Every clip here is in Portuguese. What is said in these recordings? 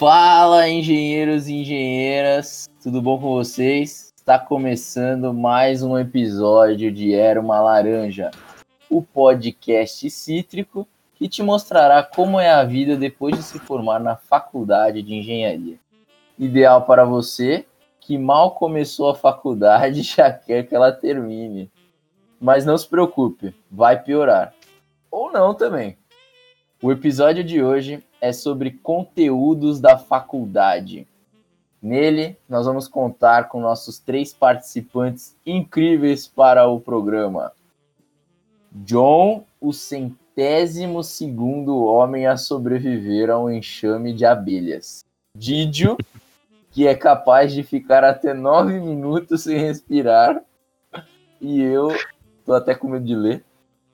Fala, engenheiros e engenheiras, tudo bom com vocês? Está começando mais um episódio de Era uma Laranja, o podcast cítrico que te mostrará como é a vida depois de se formar na faculdade de engenharia. Ideal para você que mal começou a faculdade e já quer que ela termine. Mas não se preocupe, vai piorar. Ou não também. O episódio de hoje é sobre conteúdos da faculdade. Nele, nós vamos contar com nossos três participantes incríveis para o programa. John, o centésimo segundo homem a sobreviver a um enxame de abelhas. Didio, que é capaz de ficar até nove minutos sem respirar. E eu, tô até com medo de ler,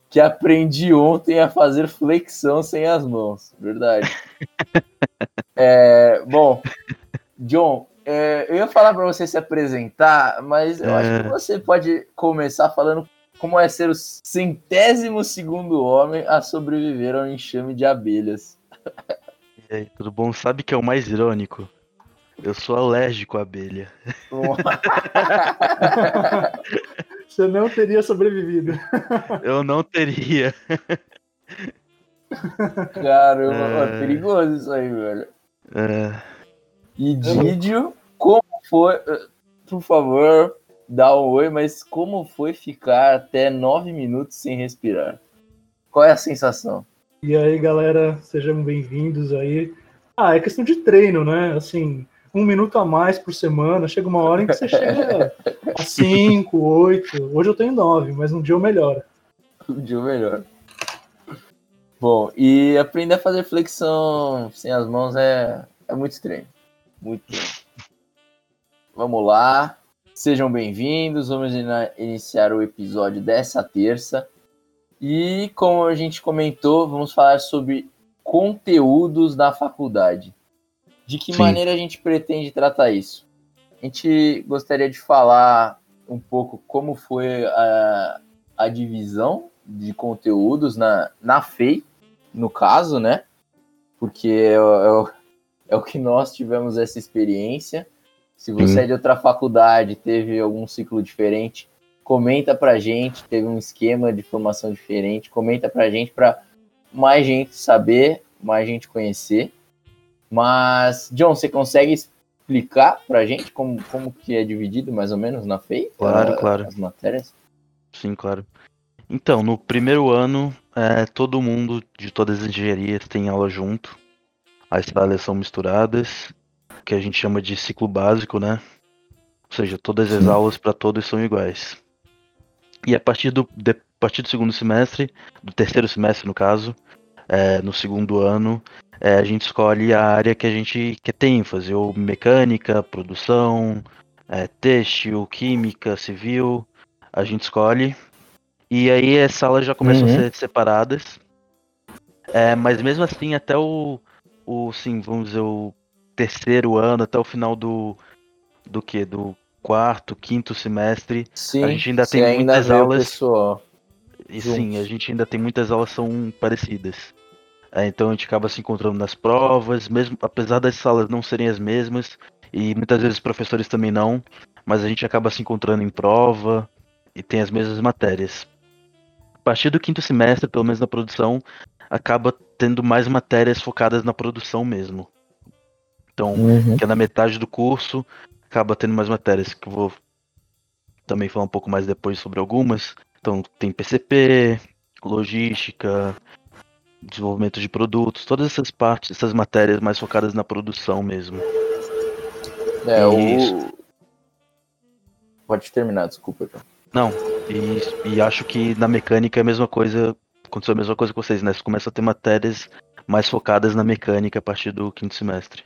que aprendi ontem a fazer flexão sem as mãos. Verdade. é, bom, John, é, eu ia falar para você se apresentar, mas eu é. acho que você pode começar falando como é ser o centésimo segundo homem a sobreviver ao enxame de abelhas. E aí, tudo bom? Sabe que é o mais irônico? Eu sou alérgico à abelha. Você não teria sobrevivido. Eu não teria. Caramba, é... é perigoso isso aí, velho. É... E Didio, como foi. Por favor, dá um oi, mas como foi ficar até nove minutos sem respirar? Qual é a sensação? E aí, galera, sejam bem-vindos aí. Ah, é questão de treino, né? Assim, um minuto a mais por semana. Chega uma hora em que você chega a cinco, oito. Hoje eu tenho nove, mas um dia eu melhoro. Um dia eu melhoro. Bom, e aprender a fazer flexão sem as mãos é, é muito estranho. Muito estranho. Vamos lá. Sejam bem-vindos. Vamos iniciar o episódio dessa terça. E como a gente comentou, vamos falar sobre conteúdos da faculdade. De que Sim. maneira a gente pretende tratar isso? A gente gostaria de falar um pouco como foi a, a divisão de conteúdos na, na FEI, no caso, né? Porque é, é, é o que nós tivemos essa experiência. Se você é de outra faculdade, teve algum ciclo diferente, comenta pra gente, teve um esquema de formação diferente, comenta pra gente para mais gente saber, mais gente conhecer. Mas, John, você consegue explicar pra gente como, como que é dividido mais ou menos na FEI? Claro, a, claro. As matérias? Sim, claro. Então, no primeiro ano, é, todo mundo de todas as engenharias tem aula junto. As salas são misturadas, que a gente chama de ciclo básico, né? Ou seja, todas as aulas para todos são iguais. E a partir do, de, a partir do segundo semestre, do terceiro semestre no caso, é, no segundo ano, é, a gente escolhe a área que a gente quer ter ênfase, ou mecânica, produção, é, têxtil, química, civil, a gente escolhe. E aí as salas já começam uhum. a ser separadas. É, mas mesmo assim, até o, o sim, vamos dizer, o terceiro ano, até o final do, do que? Do quarto, quinto semestre, sim, a gente ainda tem ainda muitas aulas. E sim, a gente ainda tem muitas aulas são parecidas. É, então a gente acaba se encontrando nas provas, mesmo apesar das salas não serem as mesmas, e muitas vezes os professores também não, mas a gente acaba se encontrando em prova e tem as mesmas matérias. A partir do quinto semestre, pelo menos na produção, acaba tendo mais matérias focadas na produção mesmo. Então, uhum. que é na metade do curso, acaba tendo mais matérias, que eu vou também falar um pouco mais depois sobre algumas. Então, tem PCP, logística, desenvolvimento de produtos, todas essas partes, essas matérias mais focadas na produção mesmo. É, o... Pode terminar, desculpa. Então. Não, e, e, acho que na mecânica é a mesma coisa, aconteceu a mesma coisa com vocês, né? Você começa a ter matérias mais focadas na mecânica a partir do quinto semestre.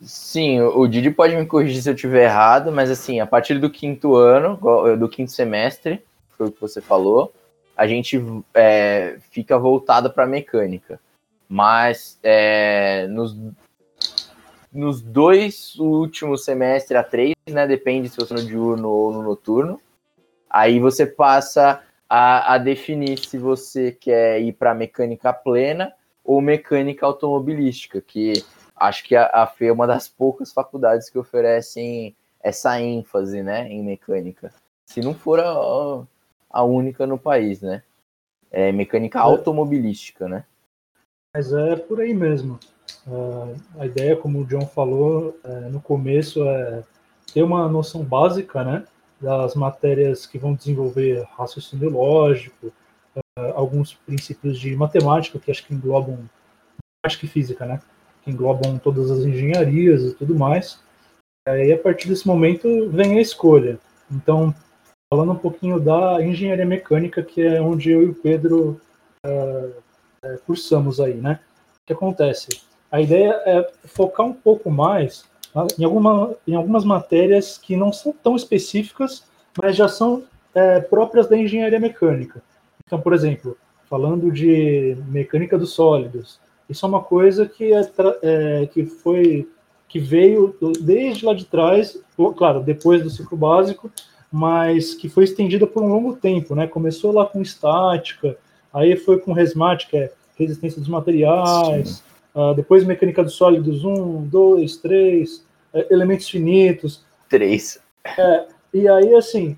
Sim, o Didi pode me corrigir se eu estiver errado, mas assim, a partir do quinto ano, do quinto semestre, foi o que você falou, a gente é, fica voltado para mecânica. Mas é, nos, nos dois últimos semestres a três, né? Depende se você é no diurno ou no noturno. Aí você passa a, a definir se você quer ir para mecânica plena ou mecânica automobilística, que acho que a, a FE é uma das poucas faculdades que oferecem essa ênfase, né, em mecânica. Se não for a, a única no país, né? É mecânica é. automobilística, né? Mas é por aí mesmo. Uh, a ideia, como o John falou uh, no começo, é ter uma noção básica, né, das matérias que vão desenvolver raciocínio lógico, uh, alguns princípios de matemática que acho que englobam matemática e física, né, que englobam todas as engenharias e tudo mais. E a partir desse momento vem a escolha. Então, falando um pouquinho da engenharia mecânica, que é onde eu e o Pedro uh, cursamos aí, né? O que acontece? A ideia é focar um pouco mais em, alguma, em algumas matérias que não são tão específicas, mas já são é, próprias da engenharia mecânica. Então, por exemplo, falando de mecânica dos sólidos, isso é uma coisa que, é, é, que foi que veio desde lá de trás, claro, depois do ciclo básico, mas que foi estendida por um longo tempo, né? Começou lá com estática, aí foi com resmate, que é resistência dos materiais, uh, depois mecânica dos sólidos, um, dois, três, uh, elementos finitos. Três. É, e aí, assim,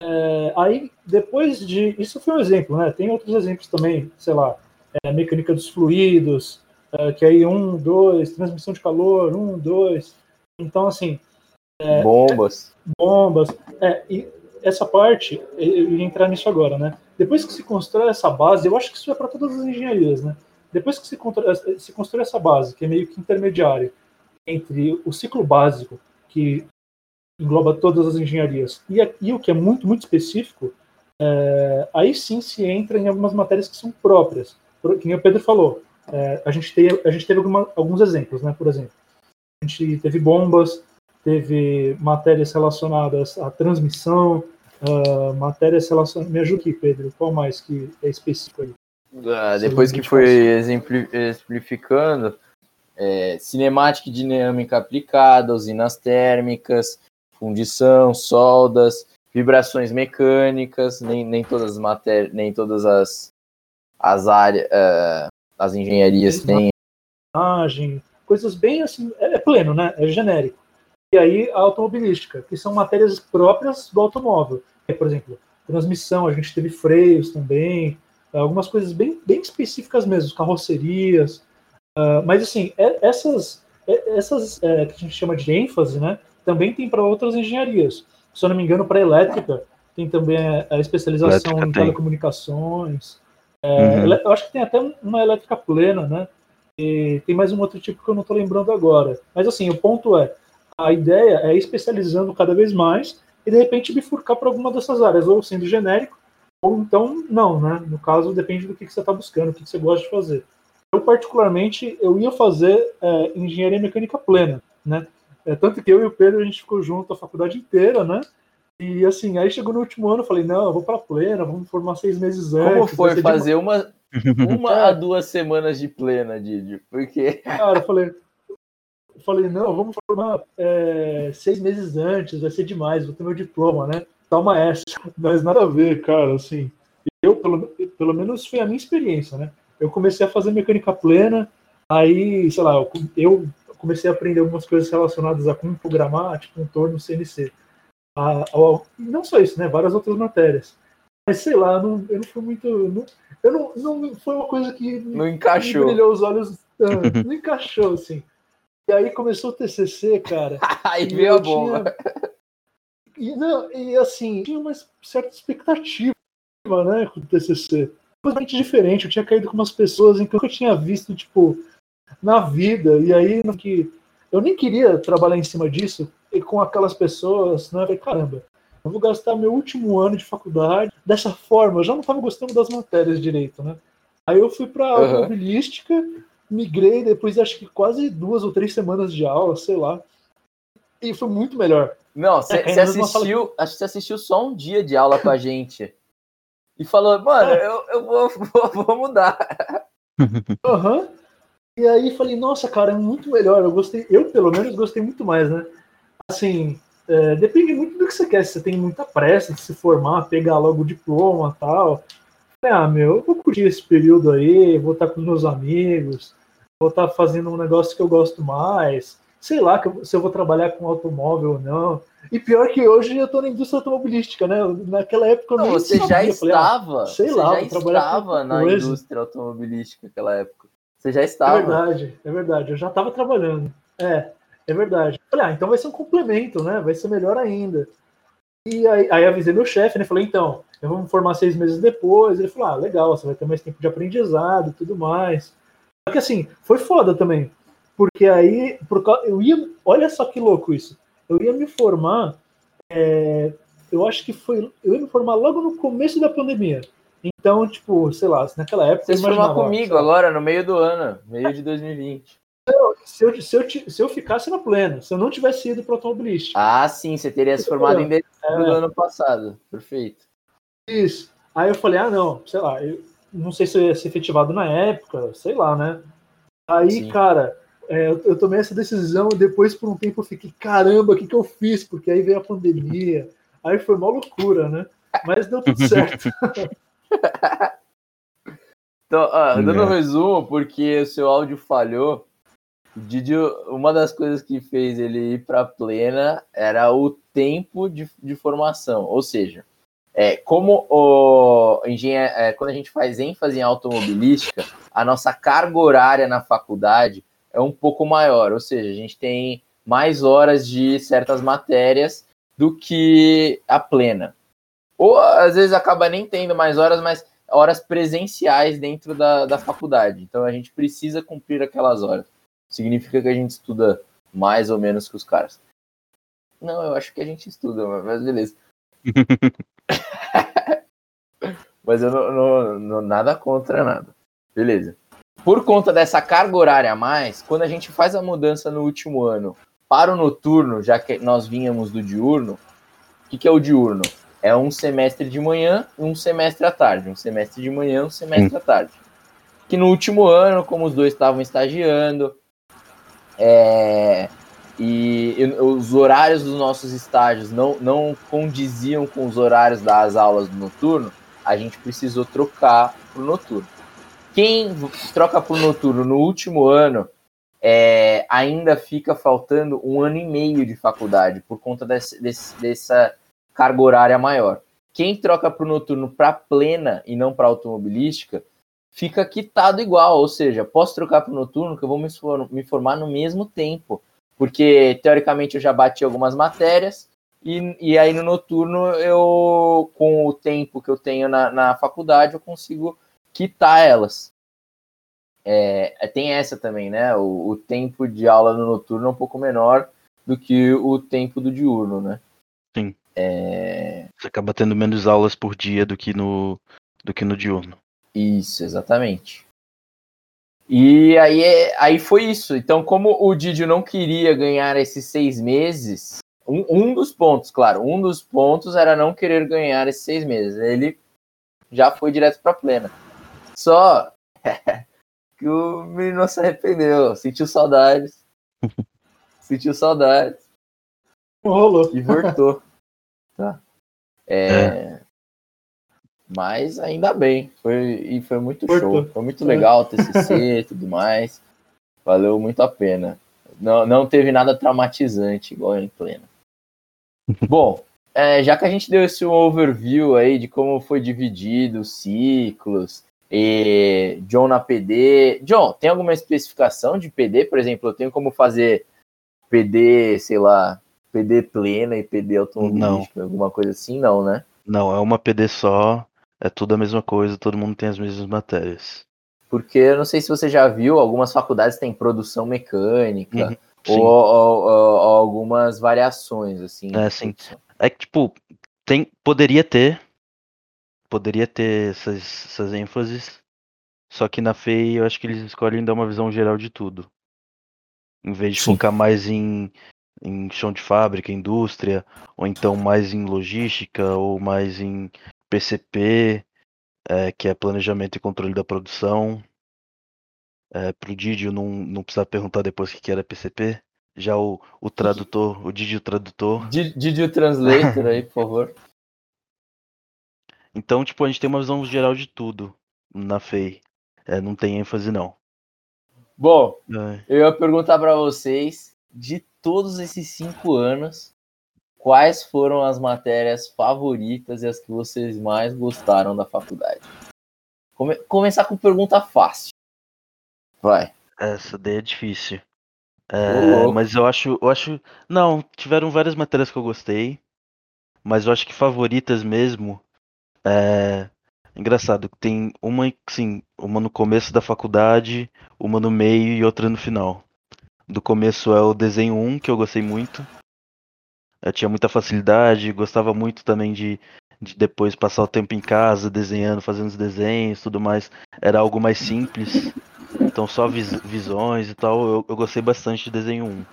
é, aí depois de. Isso foi um exemplo, né? Tem outros exemplos também, sei lá, é, mecânica dos fluidos, é, que aí um, dois, transmissão de calor, um, dois. Então, assim, bombas. Bombas. É, e essa parte, eu ia entrar nisso agora, né? Depois que se constrói essa base, eu acho que isso é para todas as engenharias, né? Depois que se, se constrói essa base, que é meio que intermediária entre o ciclo básico, que engloba todas as engenharias, e, e o que é muito, muito específico, é, aí sim se entra em algumas matérias que são próprias. Que nem o Pedro falou, é, a gente, tem, a gente teve alguma, alguns exemplos, né? Por exemplo, a gente teve bombas, teve matérias relacionadas à transmissão, uh, matérias relacionadas. Me ajude aqui, Pedro, qual mais que é específico aí? Ah, depois que foi exemplificando, é, cinemática e dinâmica aplicada, usinas térmicas, fundição, soldas, vibrações mecânicas, nem, nem todas as matérias, nem todas as, as áreas, uh, as engenharias têm. Coisas bem assim, é, é pleno, né? É genérico e aí a automobilística, que são matérias próprias do automóvel. É, por exemplo, transmissão, a gente teve freios também, algumas coisas bem, bem específicas mesmo, carrocerias. Uh, mas assim, é, essas, é, essas é, que a gente chama de ênfase, né, também tem para outras engenharias. Se eu não me engano, para elétrica, tem também a especialização elétrica em tem. telecomunicações. É, uhum. Eu acho que tem até uma elétrica plena, né? E tem mais um outro tipo que eu não estou lembrando agora. Mas assim, o ponto é, a ideia é ir especializando cada vez mais e de repente bifurcar para alguma dessas áreas, ou sendo genérico, ou então não, né? No caso, depende do que, que você está buscando, o que, que, você gosta de fazer. Eu, particularmente, eu ia fazer é, engenharia mecânica plena, né? É, tanto que eu e o Pedro, a gente ficou junto a faculdade inteira, né? E assim, aí chegou no último ano, eu falei, não, eu vou para plena, vamos formar seis meses antes. Como foi fazer de... uma, uma a duas semanas de plena, Didi? Porque... Cara, eu falei, falei, não, vamos formar é, seis meses antes, vai ser demais, vou ter meu diploma, né? Toma essa. Mas nada a ver, cara, assim. Eu, pelo, pelo menos foi a minha experiência, né? Eu comecei a fazer mecânica plena, aí, sei lá, eu comecei a aprender algumas coisas relacionadas a campo gramático, contorno, CNC. A, a, não só isso, né? Várias outras matérias. Mas sei lá, não, eu não fui muito. Não, eu não, não foi uma coisa que não encaixou. Me brilhou os olhos. Não, não encaixou, assim. E aí começou o TCC, cara. aí veio a bomba. Tinha... E, não, e assim, tinha uma certa expectativa, né, com o TCC. Totalmente diferente. Eu tinha caído com umas pessoas em que eu tinha visto, tipo, na vida. E aí, no que eu nem queria trabalhar em cima disso e com aquelas pessoas, né? Eu falei, caramba, eu vou gastar meu último ano de faculdade dessa forma. Eu já não estava gostando das matérias direito, né? Aí eu fui para uhum. automobilística migrei depois de acho que quase duas ou três semanas de aula, sei lá. E foi muito melhor. Não, você é, assistiu, que... acho que você assistiu só um dia de aula com a gente. E falou, mano, é. eu, eu vou, vou, vou mudar. Aham. Uhum. E aí falei, nossa, cara, é muito melhor. Eu gostei, eu pelo menos gostei muito mais, né? Assim, é, depende muito do que você quer. Se você tem muita pressa de se formar, pegar logo o diploma tal. Ah, meu, eu vou curtir esse período aí, vou estar com meus amigos, vou estar fazendo um negócio que eu gosto mais, sei lá se eu vou trabalhar com automóvel ou não. E pior que hoje eu estou na indústria automobilística, né? Naquela época eu não, você sabia. já estava, sei você lá, já estava na coisa. indústria automobilística naquela época. Você já estava. É verdade, é verdade. Eu já estava trabalhando. É, é verdade. Falei, ah, então vai ser um complemento, né? Vai ser melhor ainda. E aí, aí avisei meu chefe, né? Falei, então, eu vou me formar seis meses depois. Ele falou, ah, legal, você vai ter mais tempo de aprendizado e tudo mais. Só que assim, foi foda também. Porque aí, por, eu ia. Olha só que louco isso. Eu ia me formar. É, eu acho que foi. Eu ia me formar logo no começo da pandemia. Então, tipo, sei lá, naquela época. Você se formar comigo agora, no meio do ano, meio de 2020. Se eu, se, eu, se eu ficasse na plena, se eu não tivesse ido para automobilística. Ah, sim, você teria se formado em dezembro é. do ano passado. Perfeito. Isso. Aí eu falei, ah, não, sei lá, eu não sei se eu ia ser efetivado na época, sei lá, né? Aí, sim. cara, é, eu, eu, tomei essa decisão e depois, por um tempo, eu fiquei, caramba, o que, que eu fiz? Porque aí veio a pandemia. Aí foi uma loucura, né? Mas deu tudo certo. então, ah, dando um resumo, porque o seu áudio falhou, Didi, uma das coisas que fez ele ir para plena era o tempo de, de formação. Ou seja, é, como o engenheiro, é, quando a gente faz ênfase em automobilística, a nossa carga horária na faculdade é um pouco maior. Ou seja, a gente tem mais horas de certas matérias do que a plena. Ou às vezes acaba nem tendo mais horas, mas horas presenciais dentro da, da faculdade. Então a gente precisa cumprir aquelas horas significa que a gente estuda mais ou menos que os caras. Não, eu acho que a gente estuda, mas beleza. mas eu não, não, não, nada contra nada. Beleza. Por conta dessa carga horária a mais, quando a gente faz a mudança no último ano para o noturno, já que nós vínhamos do diurno, o que, que é o diurno? É um semestre de manhã e um semestre à tarde. Um semestre de manhã um semestre à tarde. Que no último ano, como os dois estavam estagiando, é, e, e, os horários dos nossos estágios não, não condiziam com os horários das aulas do noturno, a gente precisou trocar para o noturno. Quem troca para o noturno no último ano é, ainda fica faltando um ano e meio de faculdade por conta desse, desse, dessa carga horária maior. Quem troca para o noturno para plena e não para automobilística fica quitado igual, ou seja, posso trocar para o noturno que eu vou me formar no mesmo tempo, porque teoricamente eu já bati algumas matérias e, e aí no noturno eu, com o tempo que eu tenho na, na faculdade, eu consigo quitar elas. É, é tem essa também, né? O, o tempo de aula no noturno é um pouco menor do que o tempo do diurno, né? Sim. É... Você acaba tendo menos aulas por dia do que no, do que no diurno. Isso, exatamente. E aí, aí foi isso. Então, como o Didio não queria ganhar esses seis meses, um, um dos pontos, claro, um dos pontos era não querer ganhar esses seis meses. Ele já foi direto para plena. Só que o menino se arrependeu, sentiu saudades. sentiu saudades. Rolou. E voltou. Tá. É, é. Mas ainda bem, foi, e foi muito show. Foi muito legal o TCC e tudo mais. Valeu muito a pena. Não, não teve nada traumatizante igual em plena. Bom, é, já que a gente deu esse overview aí de como foi dividido os ciclos, e John na PD. John, tem alguma especificação de PD? Por exemplo, eu tenho como fazer PD, sei lá, PD plena e PD automobilística, alguma coisa assim? Não, né? Não, é uma PD só é tudo a mesma coisa, todo mundo tem as mesmas matérias. Porque eu não sei se você já viu, algumas faculdades têm produção mecânica uhum, ou, ou, ou, ou, algumas variações, assim. É, sim. É que, tipo, tem, poderia ter, poderia ter essas, essas ênfases, só que na FEI eu acho que eles escolhem dar uma visão geral de tudo. Em vez de sim. focar mais em, em chão de fábrica, indústria, ou então mais em logística, ou mais em PCP, é, que é Planejamento e Controle da Produção. É, pro Didio não, não precisa perguntar depois o que era PCP. Já o, o tradutor, o Didio tradutor. Didio Translator aí, por favor. Então, tipo, a gente tem uma visão geral de tudo na FEI. É, não tem ênfase, não. Bom, eu ia perguntar para vocês, de todos esses cinco anos, quais foram as matérias favoritas e as que vocês mais gostaram da faculdade? Come começar com pergunta fácil. Vai. Essa daí é difícil. É, mas eu acho, eu acho. Não, tiveram várias matérias que eu gostei. Mas eu acho que favoritas mesmo. É. Engraçado, tem uma, sim, uma no começo da faculdade, uma no meio e outra no final. Do começo é o desenho 1, que eu gostei muito. Eu tinha muita facilidade, gostava muito também de, de depois passar o tempo em casa, desenhando, fazendo os desenhos tudo mais. Era algo mais simples. Então só vis visões e tal, eu, eu, gostei bastante de desenho 1.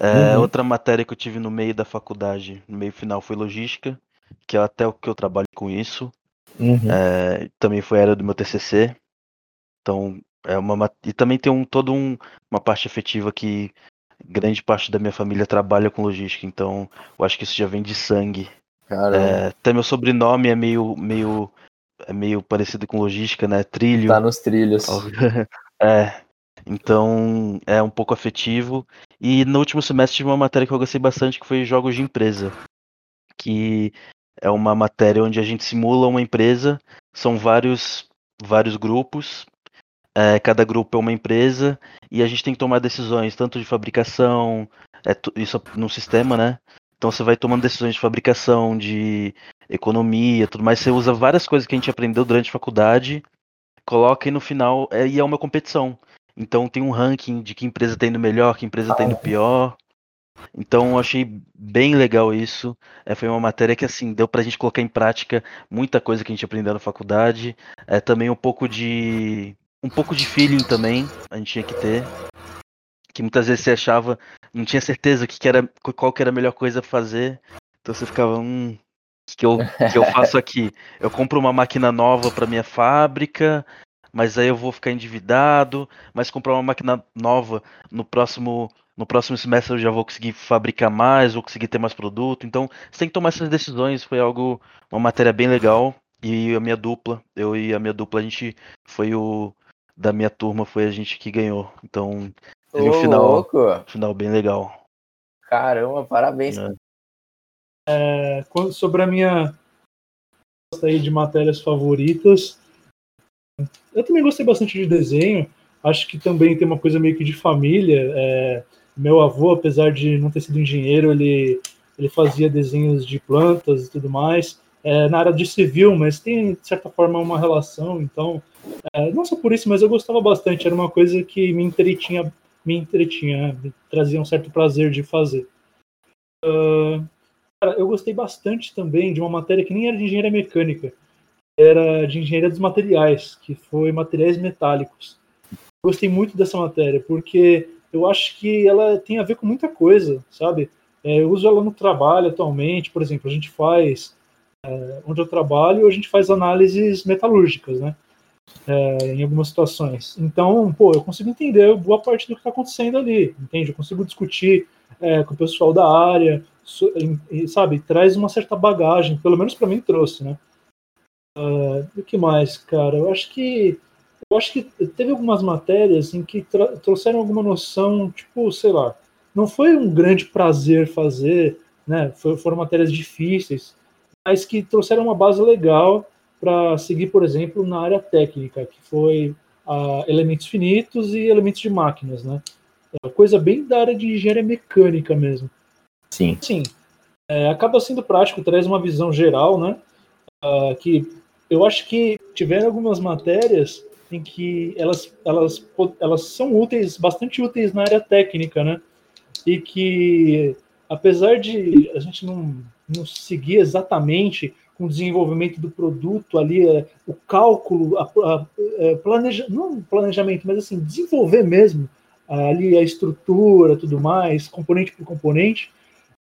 É, uhum. Outra matéria que eu tive no meio da faculdade, no meio final, foi logística, que é até o que eu trabalho com isso. Uhum. É, também foi a área do meu TCC. Então, é uma e também tem um todo um, uma parte efetiva que grande parte da minha família trabalha com logística, então eu acho que isso já vem de sangue. É, até meu sobrenome é meio meio é meio parecido com logística, né? Trilho. Tá nos trilhos. é. Então é um pouco afetivo. E no último semestre tive uma matéria que eu gostei bastante, que foi jogos de empresa. Que é uma matéria onde a gente simula uma empresa. São vários, vários grupos. É, cada grupo é uma empresa e a gente tem que tomar decisões tanto de fabricação, é, isso no sistema, né? Então você vai tomando decisões de fabricação, de economia, tudo mais. Você usa várias coisas que a gente aprendeu durante a faculdade, coloca e no final é, e é uma competição. Então tem um ranking de que empresa está indo melhor, que empresa está indo pior. Então eu achei bem legal isso. É, foi uma matéria que assim deu para a gente colocar em prática muita coisa que a gente aprendeu na faculdade. É também um pouco de um pouco de feeling também a gente tinha que ter que muitas vezes você achava, não tinha certeza que, que era, qual que era a melhor coisa a fazer. Então você ficava, hum, o que eu, que eu faço aqui? Eu compro uma máquina nova para minha fábrica, mas aí eu vou ficar endividado, mas comprar uma máquina nova no próximo no próximo semestre eu já vou conseguir fabricar mais, vou conseguir ter mais produto. Então, você tem que tomar essas decisões. Foi algo, uma matéria bem legal. E a minha dupla, eu e a minha dupla, a gente foi o da minha turma, foi a gente que ganhou. Então, Teve um final, louco. final bem legal. Caramba, parabéns. É. É, sobre a minha aí de matérias favoritas, eu também gostei bastante de desenho. Acho que também tem uma coisa meio que de família. É, meu avô, apesar de não ter sido engenheiro, ele, ele fazia desenhos de plantas e tudo mais. É, na área de civil, mas tem, de certa forma, uma relação. Então, é, não só por isso, mas eu gostava bastante. Era uma coisa que me entretinha me entretinha, me trazia um certo prazer de fazer. Uh, cara, eu gostei bastante também de uma matéria que nem era de engenharia mecânica, era de engenharia dos materiais, que foi materiais metálicos. Gostei muito dessa matéria, porque eu acho que ela tem a ver com muita coisa, sabe? É, eu uso ela no trabalho atualmente, por exemplo, a gente faz, é, onde eu trabalho, a gente faz análises metalúrgicas, né? é, em algumas situações. Então, pô, eu consigo entender boa parte do que está acontecendo ali, entende? Eu consigo discutir é, com o pessoal da área, e, sabe? Traz uma certa bagagem, pelo menos para mim trouxe, né? Uh, o que mais, cara? Eu acho que eu acho que teve algumas matérias em que trouxeram alguma noção, tipo, sei lá, não foi um grande prazer fazer, né? foram matérias difíceis, mas que trouxeram uma base legal para seguir, por exemplo, na área técnica, que foi uh, elementos finitos e elementos de máquinas, né? É coisa bem da área de engenharia mecânica mesmo. Sim. Sim. É, acaba sendo prático, traz uma visão geral, né? Uh, que eu acho que tiveram algumas matérias em que elas, elas, elas são úteis, bastante úteis na área técnica, né? E que, apesar de a gente não, não seguir exatamente com o desenvolvimento do produto ali, é, o cálculo, a, a, a é, planeja, não planejamento, mas assim, desenvolver mesmo ali a estrutura, tudo mais, componente por componente.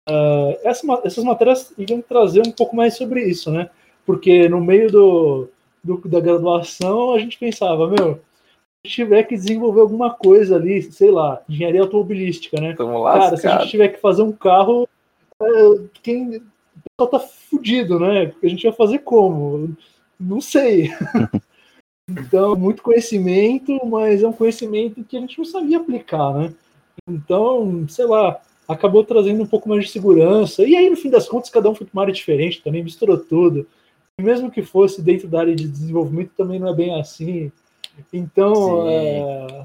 Uh, essa, essas matérias iriam trazer um pouco mais sobre isso, né? Porque no meio do, do, da graduação a gente pensava, meu, se tiver que desenvolver alguma coisa ali, sei lá, engenharia automobilística, né? Cara, se a gente tiver que fazer um carro, é, quem pessoal tá fudido, né? A gente vai fazer como? Não sei. Então, muito conhecimento, mas é um conhecimento que a gente não sabia aplicar, né? Então, sei lá, acabou trazendo um pouco mais de segurança. E aí, no fim das contas, cada um foi para uma área diferente também, misturou tudo. E mesmo que fosse dentro da área de desenvolvimento, também não é bem assim. Então, é,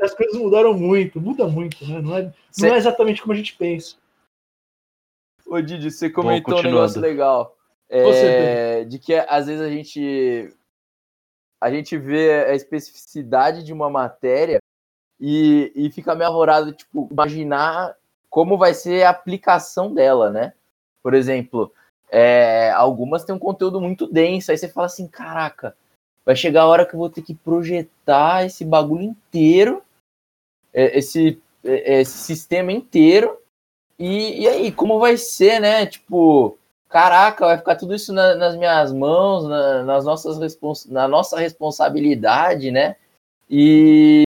as coisas mudaram muito, muda muito, né? Não é, não é exatamente como a gente pensa. Ô, Didi, você comentou um negócio legal. É, de que às vezes a gente a gente vê a especificidade de uma matéria e, e fica meio arvorado, tipo, imaginar como vai ser a aplicação dela, né? Por exemplo, é, algumas têm um conteúdo muito denso, aí você fala assim, caraca, vai chegar a hora que eu vou ter que projetar esse bagulho inteiro, é, esse, é, esse sistema inteiro, e, e aí, como vai ser, né? Tipo, caraca, vai ficar tudo isso na, nas minhas mãos, na, nas nossas respons na nossa responsabilidade, né? E,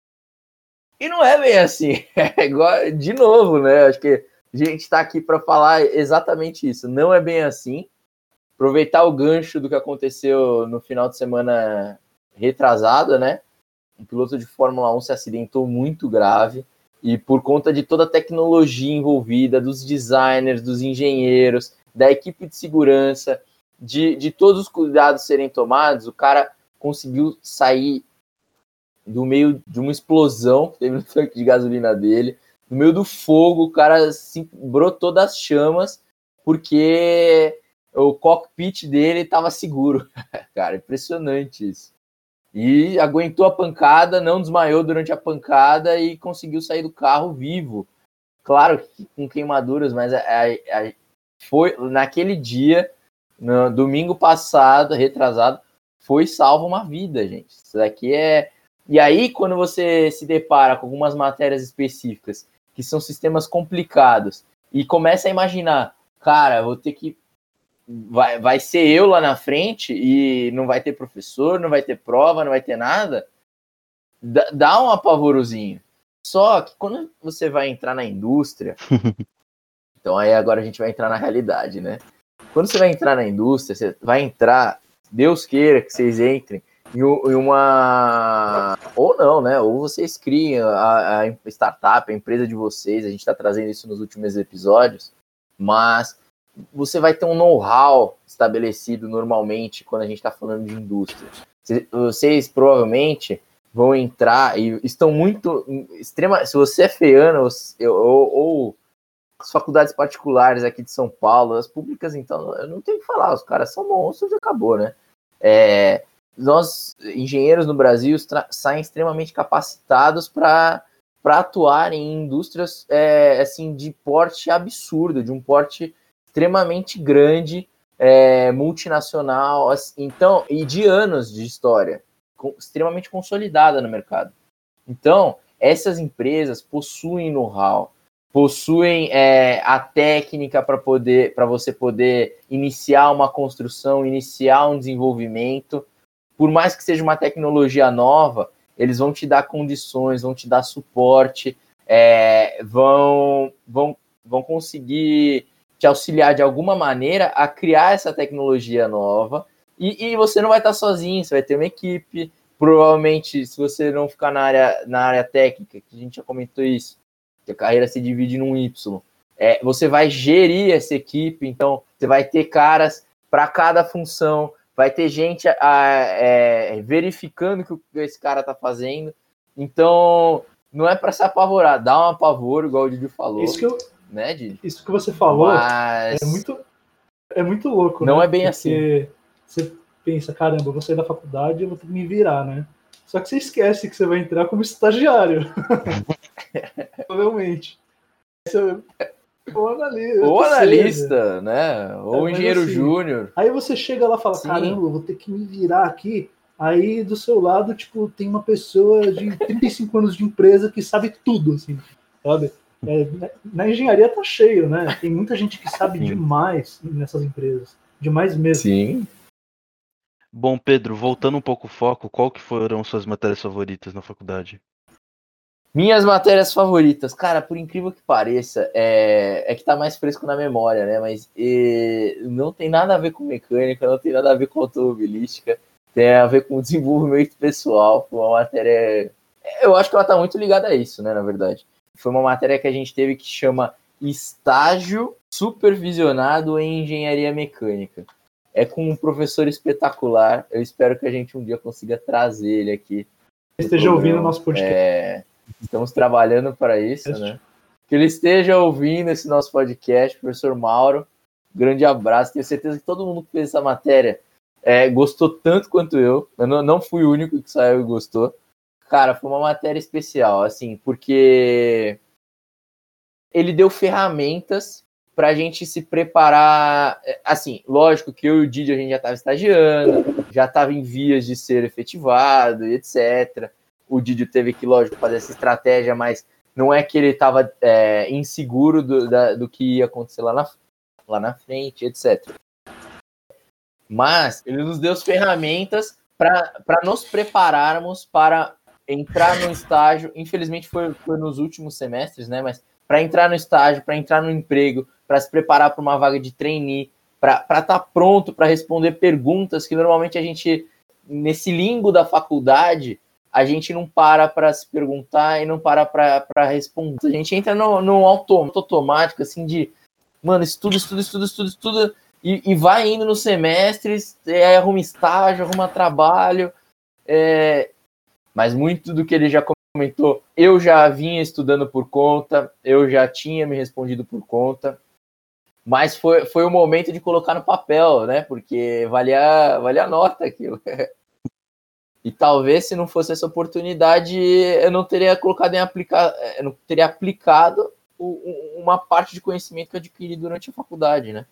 e não é bem assim. É igual, de novo, né? Acho que a gente está aqui para falar exatamente isso. Não é bem assim. Aproveitar o gancho do que aconteceu no final de semana retrasado, né? Um piloto de Fórmula 1 se acidentou muito grave e por conta de toda a tecnologia envolvida, dos designers, dos engenheiros, da equipe de segurança, de, de todos os cuidados serem tomados, o cara conseguiu sair do meio de uma explosão que teve no tanque de gasolina dele, no meio do fogo, o cara se brotou das chamas porque o cockpit dele estava seguro. cara, impressionante isso. E aguentou a pancada, não desmaiou durante a pancada e conseguiu sair do carro vivo. Claro que com queimaduras, mas a, foi naquele dia, no domingo passado, retrasado, foi salvo uma vida, gente. Isso daqui é. E aí, quando você se depara com algumas matérias específicas, que são sistemas complicados, e começa a imaginar, cara, vou ter que vai, vai ser eu lá na frente e não vai ter professor, não vai ter prova, não vai ter nada, dá, dá um apavorozinho. Só que quando você vai entrar na indústria, então aí agora a gente vai entrar na realidade, né? Quando você vai entrar na indústria, você vai entrar, Deus queira que vocês entrem em uma. Ou não, né? Ou vocês criem a, a startup, a empresa de vocês, a gente está trazendo isso nos últimos episódios, mas você vai ter um know-how estabelecido normalmente quando a gente está falando de indústria. Vocês provavelmente vão entrar e estão muito extrema. Se você é feano ou, ou, as faculdades particulares aqui de São Paulo, as públicas, então, eu não tenho que falar, os caras são monstros e acabou, né? É, nós, engenheiros no Brasil, saem extremamente capacitados para atuar em indústrias é, assim de porte absurdo, de um porte extremamente grande, é, multinacional, então, e de anos de história, com, extremamente consolidada no mercado. Então, essas empresas possuem know-how, possuem é, a técnica para poder para você poder iniciar uma construção, iniciar um desenvolvimento. Por mais que seja uma tecnologia nova, eles vão te dar condições, vão te dar suporte, é, vão, vão, vão conseguir te auxiliar de alguma maneira a criar essa tecnologia nova. E, e, você não vai estar sozinho, você vai ter uma equipe. Provavelmente, se você não ficar na área, na área técnica, que a gente já comentou isso, que a carreira se divide num Y, é, você vai gerir essa equipe, então você vai ter caras para cada função, vai ter gente a, é, verificando o que esse cara está fazendo. Então, não é para se apavorar, dá um apavoro, igual o Didi falou. Isso que eu, né, Didi? Isso que você falou Mas... é muito é muito louco, Não né? é bem Porque assim. Você pensa, caramba, eu vou sair da faculdade, eu vou ter que me virar, né? Só que você esquece que você vai entrar como estagiário. Provavelmente. Ou analista. Ou analista, né? Ou é, engenheiro assim, júnior. Aí você chega lá e fala, Sim. caramba, eu vou ter que me virar aqui. Aí do seu lado, tipo, tem uma pessoa de 35 anos de empresa que sabe tudo, assim, sabe? É, na engenharia tá cheio, né? Tem muita gente que sabe Sim. demais nessas empresas. Demais mesmo. Sim. Bom, Pedro, voltando um pouco o foco, qual que foram suas matérias favoritas na faculdade? Minhas matérias favoritas, cara, por incrível que pareça, é, é que tá mais fresco na memória, né? Mas é, não tem nada a ver com mecânica, não tem nada a ver com automobilística. tem a ver com desenvolvimento pessoal. Foi uma matéria. Eu acho que ela está muito ligada a isso, né? Na verdade. Foi uma matéria que a gente teve que chama Estágio Supervisionado em Engenharia Mecânica. É com um professor espetacular. Eu espero que a gente um dia consiga trazer ele aqui. Esteja ouvindo o nosso podcast. É, estamos trabalhando para isso, né? Que ele esteja ouvindo esse nosso podcast, professor Mauro. Grande abraço. Tenho certeza que todo mundo que fez essa matéria é, gostou tanto quanto eu. Eu não, não fui o único que saiu e gostou. Cara, foi uma matéria especial, assim, porque ele deu ferramentas para a gente se preparar. É, assim, lógico que eu e o Didi a gente já estava estagiando, já estava em vias de ser efetivado e etc. O Didi teve que, lógico, fazer essa estratégia, mas não é que ele estava é, inseguro do, da, do que ia acontecer lá na, lá na frente, etc. Mas ele nos deu as ferramentas para nos prepararmos para entrar no estágio. Infelizmente foi, foi nos últimos semestres, né? Mas para entrar no estágio, para entrar no emprego, para se preparar para uma vaga de trainee, para estar tá pronto para responder perguntas que normalmente a gente, nesse limbo da faculdade, a gente não para para se perguntar e não para para responder. A gente entra no, no automático, assim, de, mano, estuda, estuda, estuda, estuda, estuda, e, e vai indo nos semestres, arruma estágio, arruma trabalho, é, mas muito do que ele já comentou, eu já vinha estudando por conta, eu já tinha me respondido por conta, mas foi, foi o momento de colocar no papel, né? Porque valia, valia a nota aquilo. e talvez se não fosse essa oportunidade, eu não teria colocado em aplicar, eu não teria aplicado uma parte de conhecimento que eu adquiri durante a faculdade, né?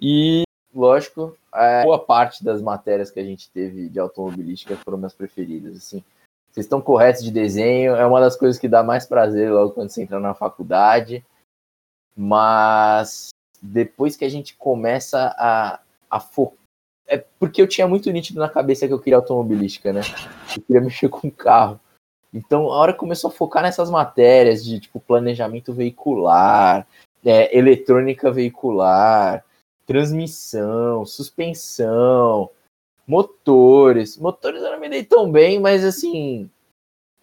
E, lógico, a boa parte das matérias que a gente teve de automobilística foram minhas preferidas. Assim, vocês estão corretos de desenho, é uma das coisas que dá mais prazer logo quando você entra na faculdade. Mas depois que a gente começa a, a focar. É porque eu tinha muito nítido na cabeça que eu queria automobilística, né? Eu queria mexer com carro. Então, a hora que começou a focar nessas matérias de tipo planejamento veicular, é, eletrônica veicular, transmissão, suspensão, motores. Motores eu não me dei tão bem, mas assim,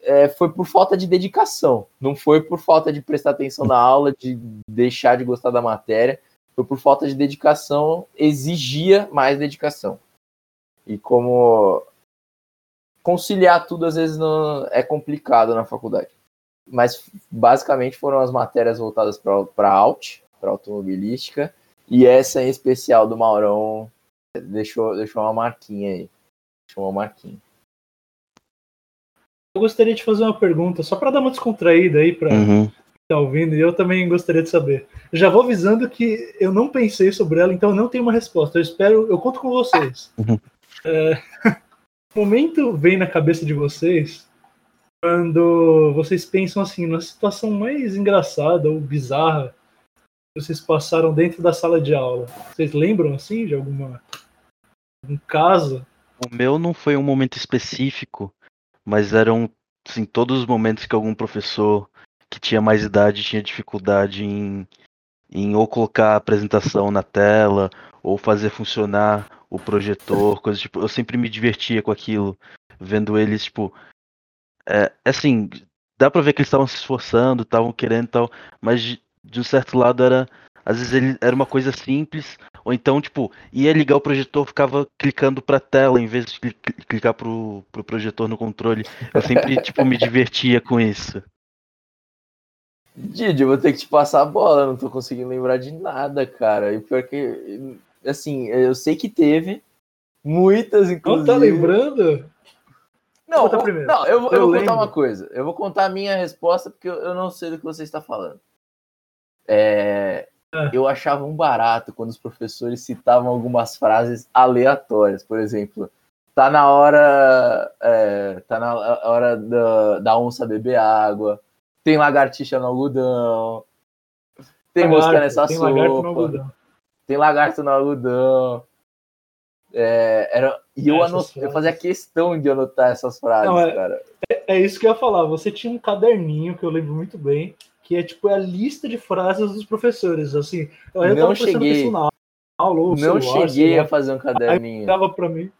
é, foi por falta de dedicação. Não foi por falta de prestar atenção na aula, de deixar de gostar da matéria. Foi por falta de dedicação, exigia mais dedicação. E como conciliar tudo às vezes não, é complicado na faculdade. Mas basicamente foram as matérias voltadas para alt, para automobilística, e essa em especial do Maurão deixou, deixou uma marquinha aí. Deixou uma marquinha. Eu gostaria de fazer uma pergunta, só para dar uma descontraída aí para uhum. tá ouvindo, e eu também gostaria de saber. Já vou avisando que eu não pensei sobre ela, então eu não tenho uma resposta. Eu espero, eu conto com vocês. Uhum. É, o momento vem na cabeça de vocês quando vocês pensam assim, na situação mais engraçada ou bizarra vocês passaram dentro da sala de aula? Vocês lembram assim de alguma um caso? O meu não foi um momento específico, mas eram assim, todos os momentos que algum professor que tinha mais idade tinha dificuldade em, em ou colocar a apresentação na tela ou fazer funcionar o projetor, coisas tipo, eu sempre me divertia com aquilo, vendo eles tipo é, assim, dá para ver que eles estavam se esforçando, estavam querendo tal, mas de um certo lado era às vezes ele era uma coisa simples, ou então, tipo, ia ligar o projetor, ficava clicando pra tela em vez de clicar pro, pro projetor no controle. Eu sempre, tipo, me divertia com isso. Didi, eu vou ter que te passar a bola, não tô conseguindo lembrar de nada, cara. E pior que, assim, eu sei que teve muitas, inclusive. Não tá lembrando? Não, não, eu, eu, eu vou contar uma coisa. Eu vou contar a minha resposta porque eu, eu não sei do que você está falando. É, é, eu achava um barato quando os professores citavam algumas frases aleatórias. Por exemplo, tá na hora. É, tá na hora da, da onça beber água. Tem lagartixa no algodão. Tem lagarto, mosca nessa tem sopa. Lagarto. Tem lagarto no algodão. É, era, e eu, anot, eu fazia questão de anotar essas frases, Não, é, cara. É, é, isso que eu ia falar. Você tinha um caderninho que eu lembro muito bem, que é tipo a lista de frases dos professores. Assim, eu não cheguei. Na aula, não celular, cheguei a fazer um caderninho. Aí dava para mim.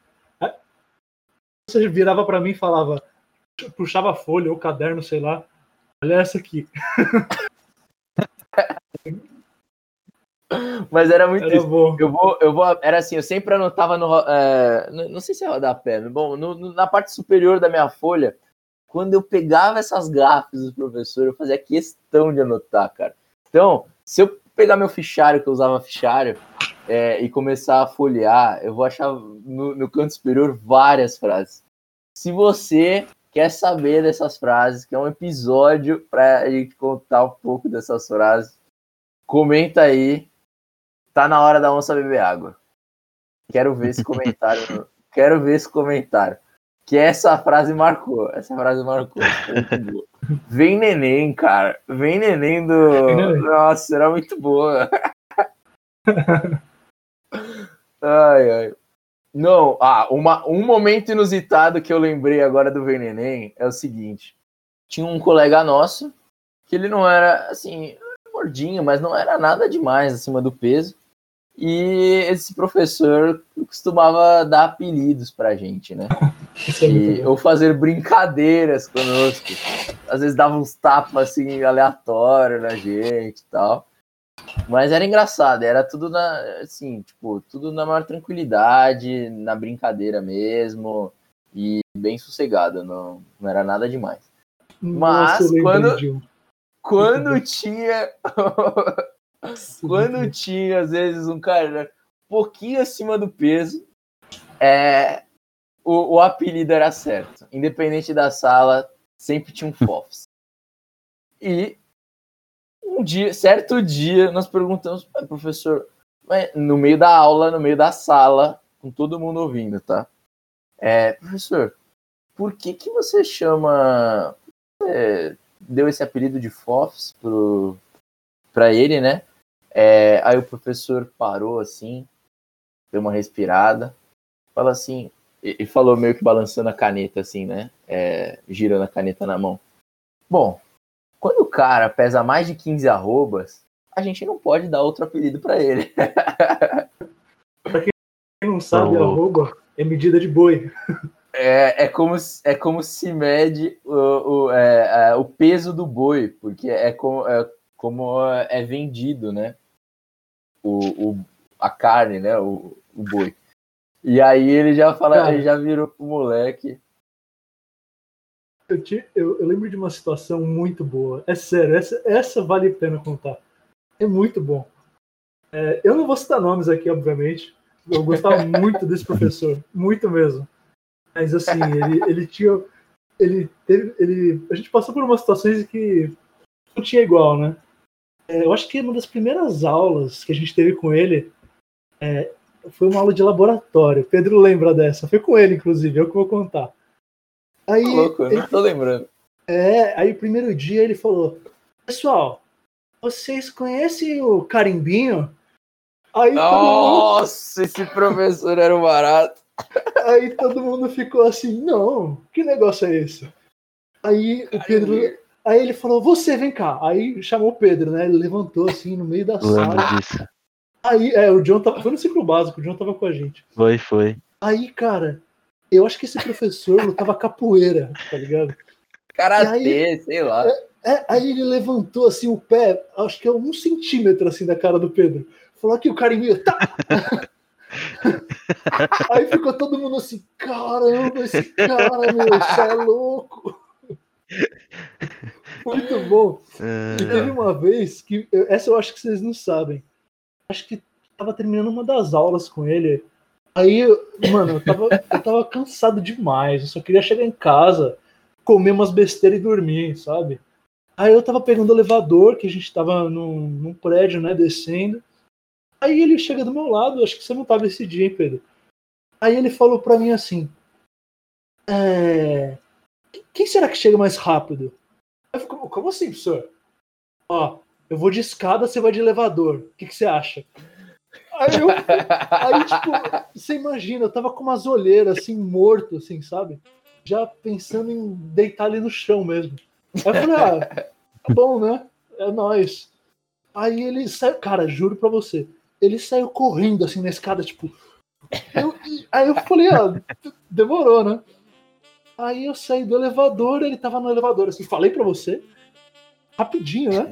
você virava para mim e falava, puxava a folha ou caderno, sei lá. Olha essa aqui. Mas era muito Era bom. Eu vou, eu vou. Era assim, eu sempre anotava no. é, não sei se é rodapé, bom, no- no- na parte superior da minha folha, quando eu pegava essas gafes do professor, eu fazia questão de anotar, cara. Então, se eu pegar meu fichário, que eu usava fichário, é, e começar a folhear, eu vou achar no, no canto superior várias frases. Se você quer saber dessas frases, que é um episódio para a gente contar um pouco dessas frases, comenta aí. Tá na hora da onça beber água. Quero ver esse comentário. quero ver esse comentário. Que essa frase marcou. Essa frase marcou. Vem neném, cara. Vem neném do. Vem neném. Nossa, era muito boa. ai, ai. Não, ah, uma, um momento inusitado que eu lembrei agora do Vem Neném é o seguinte. Tinha um colega nosso que ele não era, assim, gordinho, mas não era nada demais acima do peso. E esse professor costumava dar apelidos pra gente, né? É E, ou fazer brincadeiras conosco. Às vezes dava uns tapas assim aleatórios na gente e tal. Mas era engraçado, era tudo na, assim, tipo, tudo na maior tranquilidade, na brincadeira mesmo, e bem sossegado, não, não era nada demais. Nossa, mas lembrei quando-. Quando tinha quando tinha, às vezes, um cara um pouquinho acima do peso, é, o, o apelido era certo. Independente da sala, sempre tinha um FOFs. E um dia, certo dia, nós perguntamos, "Ué, professor, no meio da aula, no meio da sala, com todo mundo ouvindo, tá? É, professor, por que que você chama... é, deu esse apelido de FOFs pro, pra ele, né? É, aí o professor parou assim, deu uma respirada, fala assim, e, e falou meio que balançando a caneta assim, né? É, girando a caneta na mão. Bom, quando o cara pesa mais de 15 arrobas, a gente não pode dar outro apelido pra ele. Quem não sabe, Tá arroba é medida de boi. É, é, como, se- é como se mede o, o, é, é, o peso do boi, porque é como é, como é vendido, né? O, o, a carne, né? O, o boi. E aí ele já fala, Cara. ele já virou pro moleque. Eu, te- eu- eu lembro de uma situação muito boa. É sério, essa, essa vale a pena contar. É muito bom. É, eu não vou citar nomes aqui, obviamente. Eu gostava muito desse professor, muito mesmo. Mas assim, ele, ele tinha. Ele teve. Ele, a gente passou por umas situações que não tinha igual, né? É, eu acho que uma das primeiras aulas que a gente teve com ele é, foi uma aula de laboratório. Pedro lembra dessa. Foi com ele, inclusive, eu que vou contar. Aí, Tá louco, eu ele não tô lembrando. é, aí o primeiro dia ele falou: Pessoal, vocês conhecem o carimbinho? Aí, todo, mundo, Nossa, esse professor era um barato. aí todo mundo ficou assim: Não, que negócio é esse? Aí o Pedro. Aí ele falou: Você, vem cá. Aí chamou o Pedro, né? Ele levantou assim no meio da sala. disso. Aí, é, o John tava. Foi no ciclo básico, o John tava com a gente. Foi, foi. Aí, cara, eu acho que esse professor lutava capoeira, tá ligado? Karatê, sei lá. É, aí ele levantou assim o pé, acho que é um centímetro assim da cara do Pedro. Falou que o carimbinho. Tá! aí ficou todo mundo assim: caramba, esse cara, meu, isso é louco. Muito bom. É, E teve uma vez que. Essa eu acho que vocês não sabem. Acho que tava terminando uma das aulas com ele. Aí, mano, eu tava, eu tava cansado demais. Eu só queria chegar em casa, comer umas besteiras e dormir, sabe? Aí eu tava pegando o elevador, que a gente tava num, num prédio, né, descendo. Aí ele chega do meu lado, acho que você não tava esse dia, hein, Pedro? Aí ele falou pra mim assim: é... Quem será que chega mais rápido? Eu fico, como assim, professor? Ó, eu vou de escada, você vai de elevador. O que, que você acha? Aí eu, aí, tipo, você imagina, eu tava com umas olheiras, assim, morto, assim, sabe? Já pensando em deitar ali no chão mesmo. Aí eu falei, ah, tá bom, né? É nóis. Aí ele saiu, cara, juro pra você, ele saiu correndo, assim, na escada, tipo. eu- aí eu falei, ah, demorou, né? Aí eu saí do elevador, ele tava no elevador, assim, falei pra você. Rapidinho, né?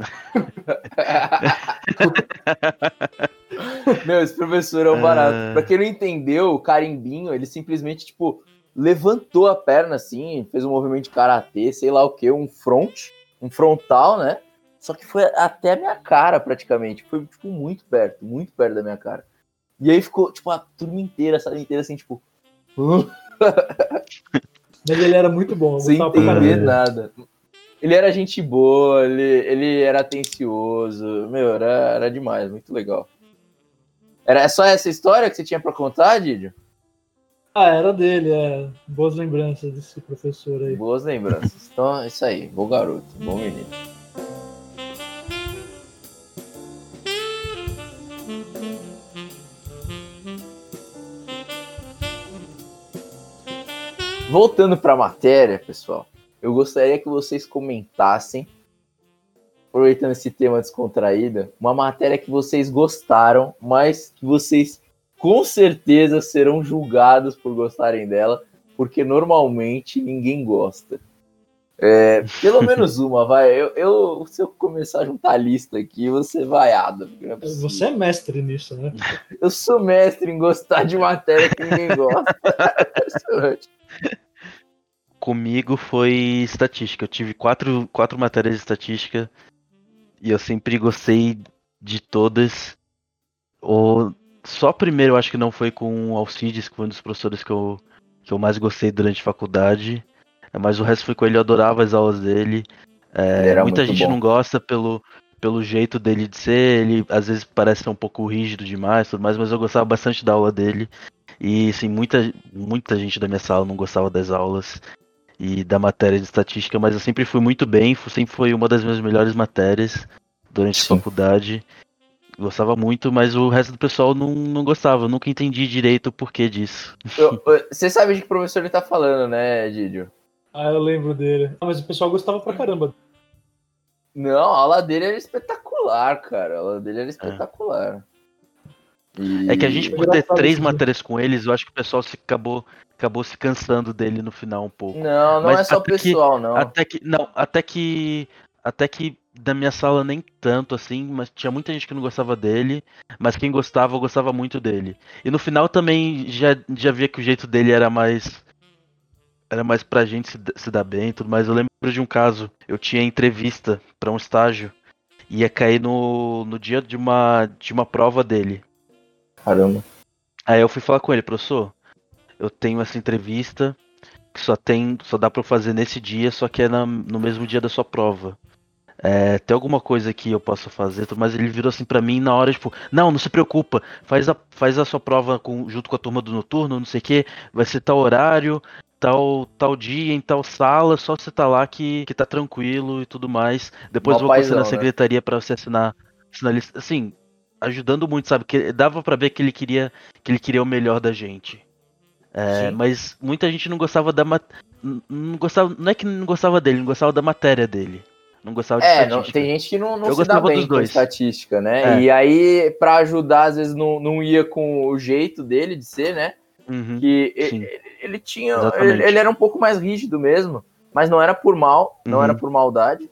Meu, esse professor é um barato. Ah. Pra quem não entendeu, o carimbinho, ele simplesmente, tipo, levantou a perna assim, fez um movimento de karatê, sei lá o que, um front, um frontal, né? Só que foi até a minha cara, praticamente. Foi, tipo, muito perto, muito perto da minha cara. E aí ficou, tipo, a turma inteira, a sala inteira, assim, tipo, Mas ele era muito bom. sem entender nada. Ele era gente boa, ele, ele era atencioso. Meu, era, era demais, muito legal. Era só essa história que você tinha pra contar, Didio? Ah, era dele, é. Boas lembranças desse professor aí. Boas lembranças. Então é isso aí, bom garoto, bom menino. Voltando para a matéria, pessoal, eu gostaria que vocês comentassem, aproveitando esse tema descontraído, uma matéria que vocês gostaram, mas que vocês com certeza serão julgados por gostarem dela, porque normalmente ninguém gosta. É, pelo menos uma, vai. Eu, eu- se eu começar a juntar a lista aqui, você vaiado. porque não é. Você é mestre nisso, né? Eu sou mestre em gostar de matéria que ninguém gosta. Comigo foi estatística. Eu tive quatro, quatro matérias de estatística e eu sempre gostei de todas. O, só eu acho que não foi com o Alcides, que foi um dos professores que eu, que eu mais gostei durante a faculdade. Mas o resto foi com ele, eu adorava as aulas dele. É, muita gente bom. não gosta pelo, pelo jeito dele de ser, ele às vezes parece ser um pouco rígido demais, tudo mais, mas eu gostava bastante da aula dele. E assim, muita, muita gente da minha sala não gostava das aulas e da matéria de estatística, mas eu sempre fui muito bem, sempre foi uma das minhas melhores matérias durante Sim. a faculdade. Gostava muito, mas o resto do pessoal não, não gostava, nunca entendi direito o porquê disso. Você sabe de que professor ele tá falando, né, Didio? Ah, eu lembro dele. Ah, mas o pessoal gostava pra caramba. Não, a aula dele era espetacular, cara. A aula dele era espetacular. E- É que a gente, por ter três matérias com eles, eu acho que o pessoal se acabou, acabou se cansando dele no final um pouco. Não, não Mas é só que- pessoal, não. Até que. Não, até que. Até que da minha sala nem tanto assim, mas tinha muita gente que não gostava dele, mas quem gostava, eu gostava muito dele. E no final também já, já via que o jeito dele era mais. Era mais pra gente se, se dar bem e tudo mais. Eu lembro de um caso, eu tinha entrevista pra um estágio, ia cair no, no dia de uma, de uma prova dele. Caramba. Aí eu fui falar com ele, professor, eu tenho essa entrevista que só tem, só dá pra eu fazer nesse dia, só que é na- no mesmo dia da sua prova. É, tem alguma coisa que eu possa fazer, mas ele virou assim pra mim na hora, tipo, não, não se preocupa, faz a, faz a sua prova com- junto com a turma do noturno, não sei o que, vai ser tal horário, tal, tal dia, em tal sala, só você tá lá que, que tá tranquilo e tudo mais. Depois Mó eu vou paizão, na né? secretaria pra você assinar, assinar lista. Assim, ajudando muito, sabe? Que dava pra ver que ele queria que ele queria o melhor da gente. É, mas muita gente não gostava da ma- n- não gostava, não é que não gostava dele, não gostava da matéria dele. Não gostava de É, não- tem gente que não, não Eu se dá gostava bem dos com dois. estatística, né? É. E aí, pra ajudar, às vezes não, não ia com o jeito dele de ser, né? Uhum, Que ele, ele tinha. Ele, ele era um pouco mais rígido mesmo, mas não era por mal, não Uhum. era por maldade.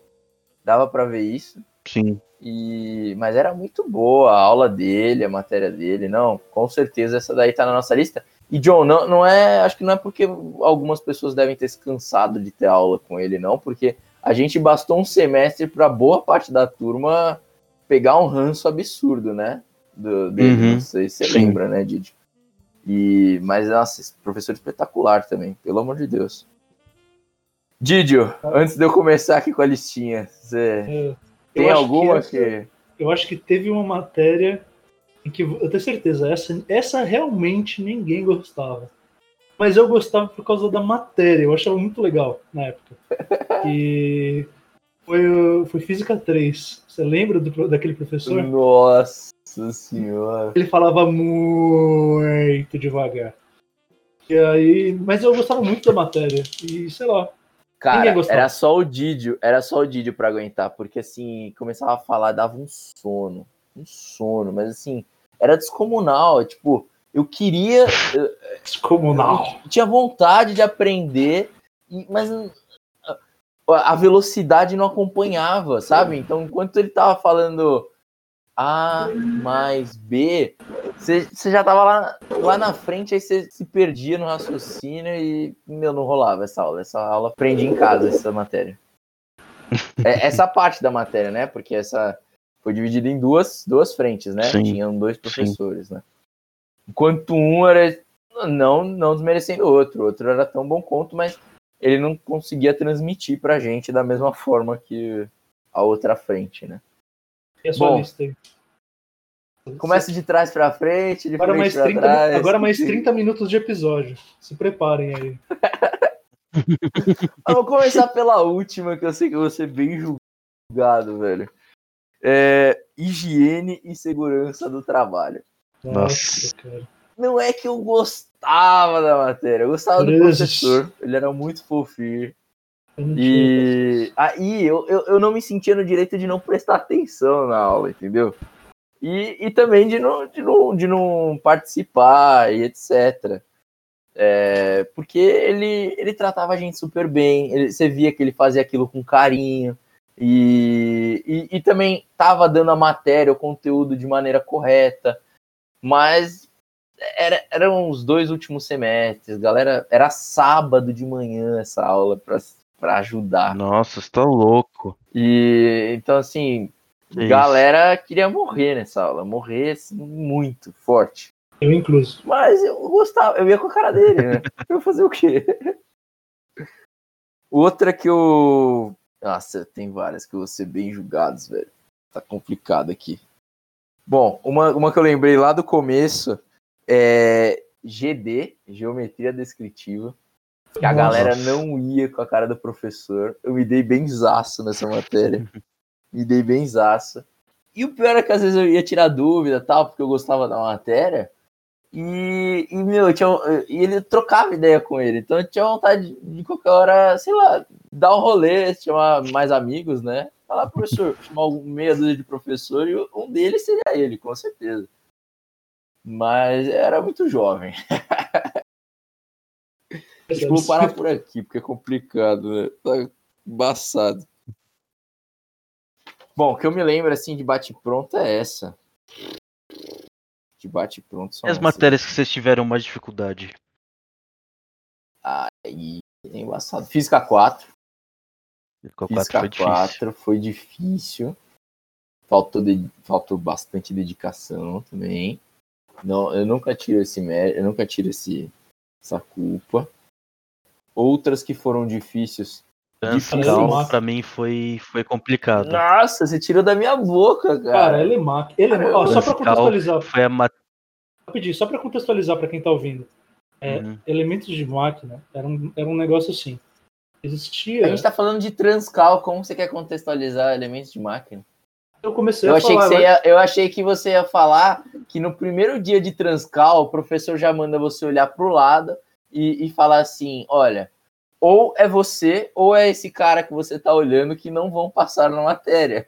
Dava pra ver isso. Sim. E, mas era muito boa a aula dele, a matéria dele. Não, com certeza essa daí tá na nossa lista. E John, não, não é, acho que não é porque algumas pessoas devem ter se cansado de ter aula com ele, não, porque a gente bastou um semestre para boa parte da turma pegar um ranço absurdo, né? Do, dele, Uhum, não sei se você sim. lembra, né, Didi? E, mas, nossa, professor espetacular também, pelo amor de Deus. Didio, antes de eu começar aqui com a listinha, você É, tem alguma essa- que. Eu acho que teve uma matéria em que eu tenho certeza, essa, essa realmente ninguém gostava. Mas eu gostava por causa da matéria, eu achava muito legal na época. E foi, foi Física 3. Você lembra do daquele professor? Nossa senhora. Ele falava muito devagar. E aí, mas eu gostava muito da matéria. E sei lá. Cara, era só o Didio, era só o Didio pra aguentar, porque assim, começava a falar, dava um sono, um sono, mas assim, era descomunal, tipo, eu queria, Descomunal. eu tinha vontade de aprender mas a velocidade não acompanhava, sabe? Então, enquanto ele tava falando A mais B, você, você já tava lá, lá na frente, aí você se perdia no raciocínio e, meu, não rolava essa aula. Essa aula aprendi em casa, essa matéria. É, essa parte da matéria, né? Porque essa foi dividida em duas, duas frentes, né? Sim. Tinham dois professores, Sim. né? Enquanto um era não, não desmerecendo o outro, o outro era tão bom quanto, mas ele não conseguia transmitir pra gente da mesma forma que a outra frente, né? E a sua bom, lista aí? Começa de trás para frente, de agora frente mais 30, trás. Agora mais 30 minutos de episódio. Se preparem aí. Eu vou começar pela última, que eu sei que eu vou ser bem julgado, velho. É, higiene e segurança do trabalho. Nossa, cara. Não é que eu gostava da matéria, eu gostava do professor, ele era muito fofinho. E aí eu, eu, eu não me sentia no direito de não prestar atenção na aula, entendeu? E, e também de não, de, não, de não participar e etc. É, porque ele, ele tratava a gente super bem, ele, você via que ele fazia aquilo com carinho, e, e, e também estava dando a matéria, o conteúdo de maneira correta, mas era, eram os dois últimos semestres, galera, era sábado de manhã essa aula para ajudar. Nossa, você tá louco. E então assim, que galera isso? queria morrer nessa aula, morrer assim, muito forte. Eu incluso. Mas eu gostava, eu ia com a cara dele, né? eu ia fazer o quê? Outra que eu. Nossa, tem várias que eu vou ser bem julgados, velho. Tá complicado aqui. Bom, uma, uma que eu lembrei lá do começo é GD, Geometria Descritiva. Que a Nossa. galera não ia com a cara do professor. Eu me dei bem zaço nessa matéria. me dei bem zaço. E o pior é que às vezes eu ia tirar dúvida tal, porque eu gostava da matéria. E, e meu, tinha, e ele trocava ideia com ele. Então eu tinha vontade de, de qualquer hora, sei lá, dar um rolê, chamar mais amigos, né? Falar, professor, chamar meia dúzia de professor e um deles seria ele, com certeza. Mas era muito jovem. Acho que vou parar por aqui, porque é complicado, né? Tá embaçado. Bom, o que eu me lembro assim de bate-pronto é essa de bate-pronto. E as matérias que vocês tiveram mais dificuldade? Aí, é embaçado. Física 4. Física 4, Física foi, 4 difícil. foi difícil. Faltou, de, faltou bastante dedicação também. Não, eu nunca tiro esse eu nunca tiro esse, essa culpa. Outras que foram difíceis Transcal, pra mim foi, foi complicado. Nossa, você tirou da minha boca, cara. Cara, ele é máquina. Ele é... Ó, só pra contextualizar. Foi a mat... Rapidinho, só pra contextualizar pra quem tá ouvindo. É, uhum. Elementos de máquina era um, era um negócio assim. Existia. A gente tá falando de transcal, como você quer contextualizar elementos de máquina? Eu comecei eu a achei falar. Que ia, eu achei que você ia falar que no primeiro dia de transcal, o professor já manda você olhar pro lado e, e falar assim: olha, ou é você, ou é esse cara que você está olhando que não vão passar na matéria.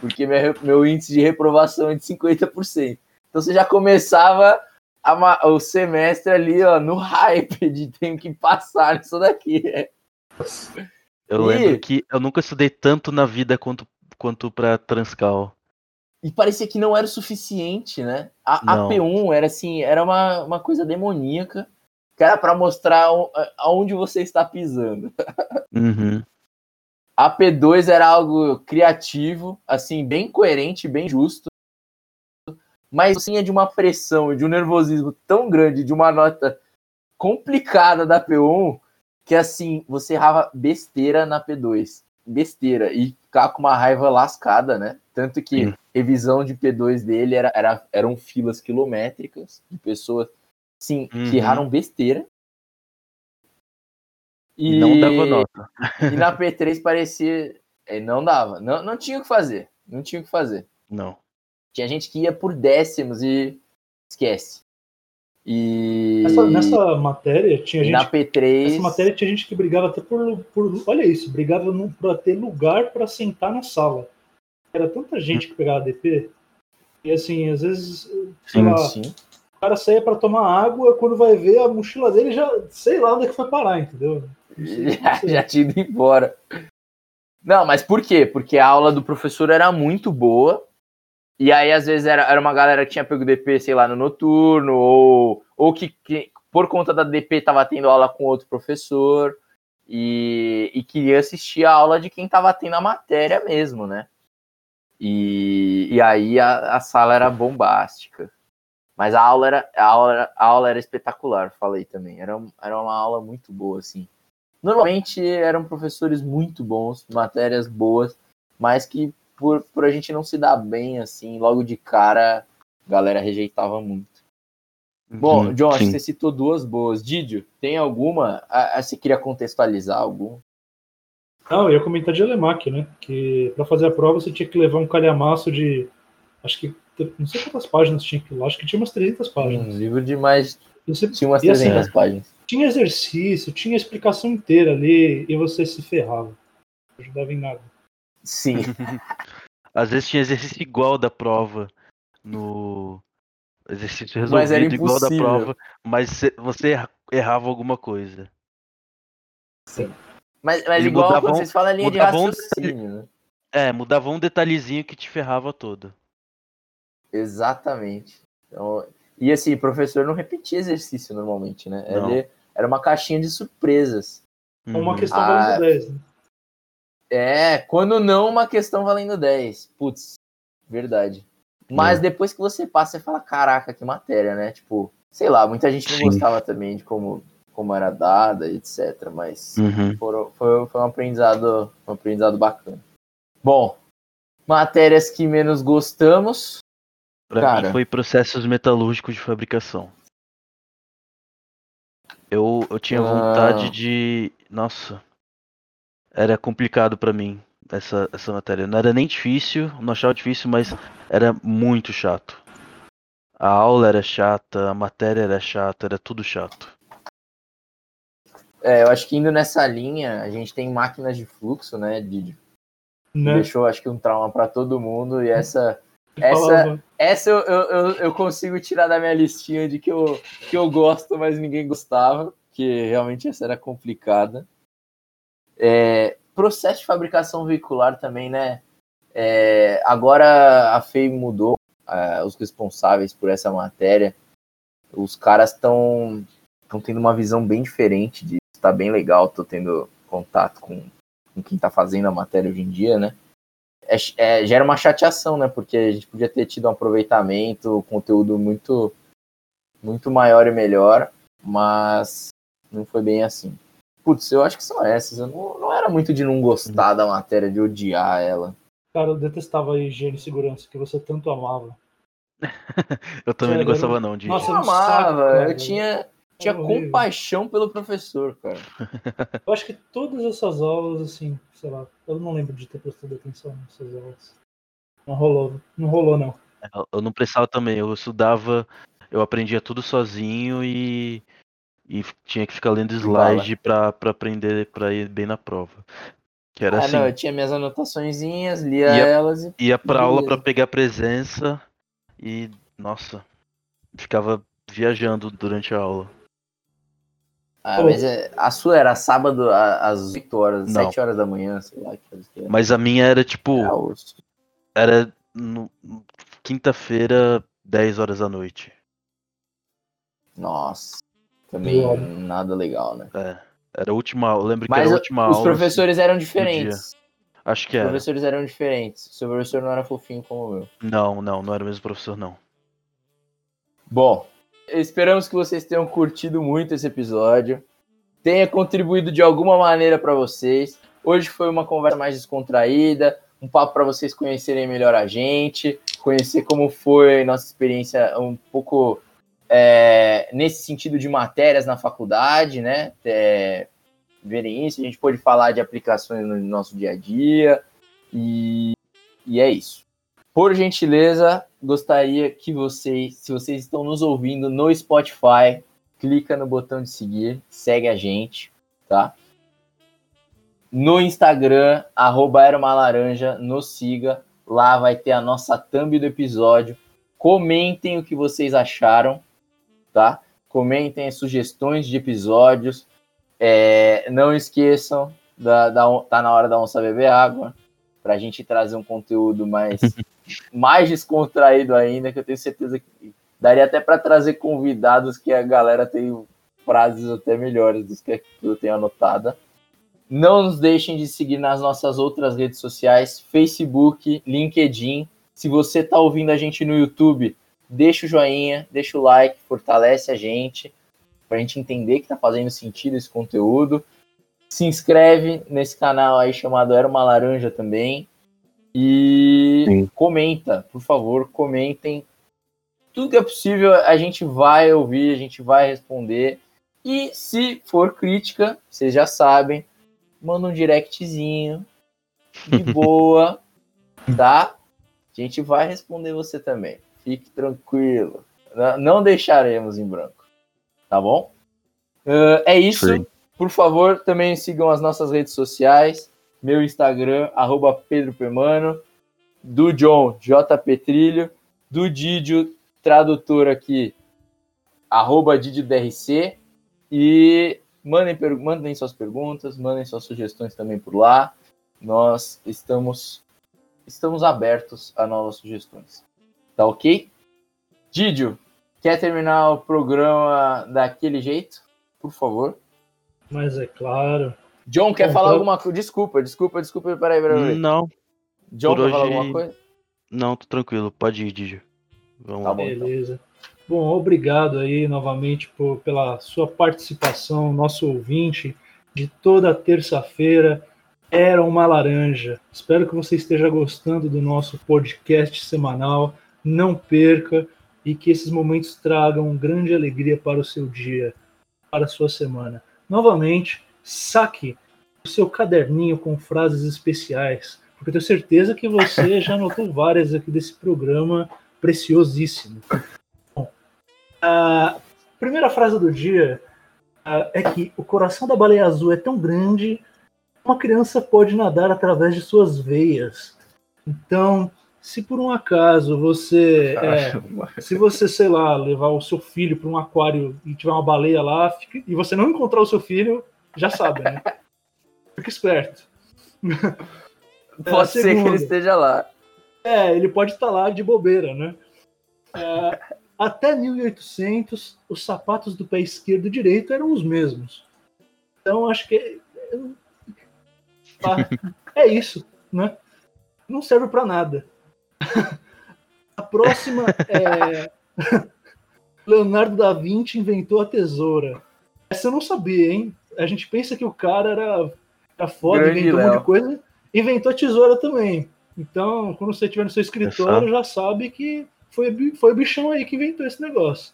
Porque meu, meu índice de reprovação é de 50%. Então você já começava a, o semestre ali, ó, no hype de tenho que passar nisso daqui. Eu e... lembro que eu nunca estudei tanto na vida quanto, quanto para Transcal. E parecia que não era o suficiente, né? A, a P1 era assim, era uma, uma coisa demoníaca que era para mostrar aonde você está pisando. Uhum. A P2 era algo criativo, assim, bem coerente, bem justo, mas tinha de uma pressão e de um nervosismo tão grande, de uma nota complicada da P1, que assim, você errava besteira na P2. Besteira. E ficava com uma raiva lascada, né? Tanto que Sim. revisão de P2 dele era, era, eram filas quilométricas de pessoas Sim, uhum. que erraram besteira. E não dava nota. E na P3 parecia. É, não dava. Não, não tinha o que fazer. Não tinha o que fazer. Não. Tinha gente que ia por décimos e esquece. E. Nessa, nessa matéria tinha gente. Na P3. Nessa matéria tinha gente que brigava até por. por olha isso, brigava para ter lugar para sentar na sala. Era tanta gente que pegava DP. E assim, às vezes. Sim, lá, sim cara saía para tomar água, quando vai ver a mochila dele já sei lá onde é que foi parar, entendeu? já, já tinha ido embora. Não, mas por quê? Porque a aula do professor era muito boa. E aí, às vezes, era, era uma galera que tinha pego DP, sei lá, no noturno, ou, ou que, que por conta da DP tava tendo aula com outro professor e, e queria assistir a aula de quem tava tendo a matéria mesmo, né? E, e aí a, a sala era bombástica. Mas a aula era, a aula, a aula era espetacular, falei também. Era, era uma aula muito boa, assim. Normalmente eram professores muito bons, matérias boas, mas que por, por a gente não se dar bem, assim, logo de cara, a galera rejeitava muito. Bom, Uhum, Josh, sim. você citou duas boas. Didio, tem alguma? Ah, ah, Você queria contextualizar algum? Não, eu ia comentar de Elemac, né? Que para fazer a prova você tinha que levar um calhamaço de. Acho que. Não sei quantas páginas tinha aquilo acho que tinha umas 300 páginas. Um livro de mais. Você Tinha umas E assim, 300 páginas. tinha exercício, tinha explicação inteira ali e você se ferrava. Não ajudava em nada. Sim. Às vezes tinha exercício igual da prova no. Exercício Mas era resolvido igual da prova, mas cê- você erra- errava alguma coisa. Mas, mas Ele igual mudava quando um- vocês falam a linha de mudava um raciocínio, né? É, mudava um detalhezinho que te ferrava todo. Exatamente. Então, e assim, o professor não repetia exercício normalmente, né? Não. Ele era uma caixinha de surpresas. Uma Uhum. questão Ah. valendo 10, né? É, quando não, uma questão valendo 10. Putz, verdade. Mas É. depois que você passa, você fala, caraca, que matéria, né? Tipo, sei lá, muita gente não Sim. gostava também de como, como era dada, etc. Mas Uhum. foram- foi, foi um aprendizado, um aprendizado bacana. Bom, matérias que menos gostamos. Pra Cara. mim foi processos metalúrgicos de fabricação. Eu, eu tinha Ah. vontade de. Nossa. Era complicado pra mim essa, essa matéria. Não era nem difícil, não achava difícil, mas era muito chato. A aula era chata, a matéria era chata, era tudo chato. É, eu acho que indo nessa linha, a gente tem máquinas de fluxo, né, Didi? né? Deixou, acho que, um trauma pra todo mundo. E essa, essa- essa eu, eu, eu, consigo tirar da minha listinha de que eu, que eu gosto, mas ninguém gostava, que realmente essa era complicada. É, processo de fabricação veicular também, né? É, agora a FEI mudou é, os responsáveis por essa matéria. Os caras estão estão tendo uma visão bem diferente disso. Tá bem legal, tô tendo contato com, com quem tá fazendo a matéria hoje em dia, né? É, é, gera uma chateação, né? Porque a gente podia ter tido um aproveitamento, conteúdo muito, muito maior e melhor, mas não foi bem assim. Putz, eu acho que são essas. Eu não, não era muito de não gostar da matéria, de odiar ela. Cara, eu detestava a higiene e segurança que você tanto amava. Eu também não gostava não de. Nossa, Eu saco, amava, cara. eu tinha, tinha horrível. compaixão pelo professor, cara. Eu acho que todas essas aulas, assim, sei lá, eu não lembro de ter prestado atenção nessas aulas. Não rolou, não rolou, não. Eu- Eu não prestava também, eu estudava, eu aprendia tudo sozinho e, e tinha que ficar lendo slide pra, pra aprender pra ir bem na prova. Que era ah, assim, não, eu tinha minhas anotaçõezinhas, lia Ia- elas e. ia pra aula pra pegar presença e, nossa, ficava viajando durante a aula. Ah, Pô. mas é, a sua era sábado às 8 horas, Não. 7 horas da manhã, sei lá. Que que. Mas a minha era tipo, era no- quinta-feira, 10 horas da noite. Nossa. Também nada legal, né? É, era a última aula, eu lembro que Mas era a o- última os aula. professores eram diferentes. Acho que Os era. professores eram diferentes. O seu professor não era fofinho como o meu. Não, não, não era o mesmo professor, não. Bom, esperamos que vocês tenham curtido muito esse episódio. Tenha contribuído de alguma maneira para vocês. Hoje foi uma conversa mais descontraída, um papo para vocês conhecerem melhor a gente, conhecer como foi nossa experiência um pouco é, nesse sentido de matérias na faculdade, né? É, verem isso, a gente pôde falar de aplicações no nosso dia a dia e, e é isso. Por gentileza, gostaria que vocês, se vocês estão nos ouvindo no Spotify, clica no botão de seguir, segue a gente, tá? No Instagram, arroba era uma laranja, nos siga. Lá vai ter a nossa thumb do episódio. Comentem o que vocês acharam, tá? Comentem sugestões de episódios. É, não esqueçam, da, da, tá na hora da onça beber água, para a gente trazer um conteúdo mais, mais descontraído ainda, que eu tenho certeza que daria até para trazer convidados que a galera tem frases até melhores do que eu tenho anotada. Não nos deixem de seguir nas nossas outras redes sociais, Facebook, LinkedIn. Se você está ouvindo a gente no YouTube, deixa o joinha, deixa o like, fortalece a gente, para a gente entender que está fazendo sentido esse conteúdo. Se inscreve nesse canal aí chamado Era uma Laranja também. E Sim. comenta, por favor, comentem. Tudo que é possível a gente vai ouvir, a gente vai responder. E se for crítica, vocês já sabem, manda um directzinho, de boa, tá? A gente vai responder você também. Fique tranquilo. Não deixaremos em branco. Tá bom? Uh, é isso. Sim. Por favor, também sigam as nossas redes sociais. Meu Instagram, arroba Pedro Permano. Do John, J. Petrilho. Do Didio, tradutor aqui, arroba DidioDRC. E mandem, mandem suas perguntas, mandem suas sugestões também por lá. Nós estamos, estamos abertos a novas sugestões. Tá ok? Didio, quer terminar o programa daquele jeito? Por favor. Mas é claro. John, quer falar alguma coisa? Desculpa, desculpa, desculpa. Peraí, peraí. Não. John, quer hoje... falar alguma coisa? Não, tô tranquilo. Pode ir, Didio. Vamos tá lá. Bom, então. Beleza. Então. Bom, obrigado aí novamente por, pela sua participação, nosso ouvinte de toda terça-feira. Era uma laranja. Espero que você esteja gostando do nosso podcast semanal. Não perca e que esses momentos tragam grande alegria para o seu dia, para a sua semana. Novamente, saque o seu caderninho com frases especiais, porque eu tenho certeza que você já anotou várias aqui desse programa preciosíssimo. A primeira frase do dia é que o coração da baleia azul é tão grande uma criança pode nadar através de suas veias. Então, se por um acaso você, é, se você, sei lá, levar o seu filho para um aquário e tiver uma baleia lá fica, e você não encontrar o seu filho, já sabe, né? Fica esperto. Pode é, ser que ele esteja lá. É, ele pode estar lá de bobeira, né? É, até 1800, os sapatos do pé esquerdo e direito eram os mesmos. Então, acho que é isso, né? Não serve para nada. A próxima é Leonardo da Vinci inventou a tesoura. Essa eu não sabia, hein? A gente pensa que o cara era, era foda, Grande inventou Léo. um monte de coisa, inventou a tesoura também. Então, quando você estiver no seu escritório, já sabe que foi, foi o bichão aí que inventou esse negócio.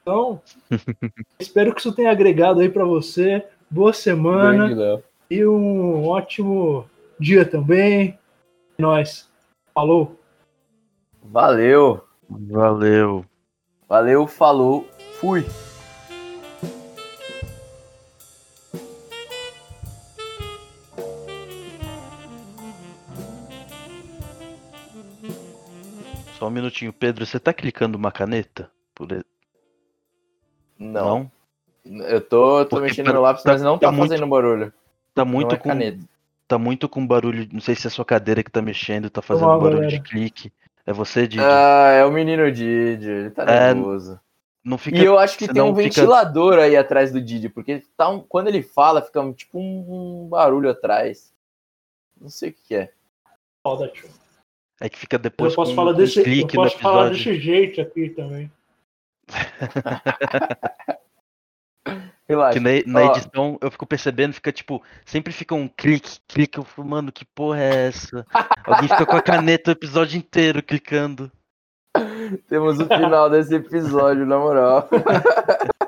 Então, espero que isso tenha agregado aí para você. Boa semana e um ótimo dia também. É Nós. Falou. Valeu. Valeu. Valeu, falou, fui. Só um minutinho, Pedro, você tá clicando uma caneta? Por... Não. não? Eu tô, tô mexendo tá, no lápis, tá, mas não tá, tá fazendo muito, barulho. Tá muito é com caneta. Tá muito com barulho. Não sei se é a sua cadeira que tá mexendo, tá fazendo Olá, barulho galera. de clique. É você, Didi? Ah, é o menino Didi, ele tá é, nervoso. Não fica, e eu acho que tem um fica... ventilador aí atrás do Didi, porque tá um, quando ele fala, fica tipo um, um barulho atrás. Não sei o que, que é. Foda, tio. É que fica depois eu posso falar desse, eu posso falar desse jeito aqui também. Relaxa. Que na, na edição eu fico percebendo, fica tipo, sempre fica um clique, clique, eu fico, mano, que porra é essa? Alguém fica com a caneta o episódio inteiro clicando. Temos o final desse episódio, na moral.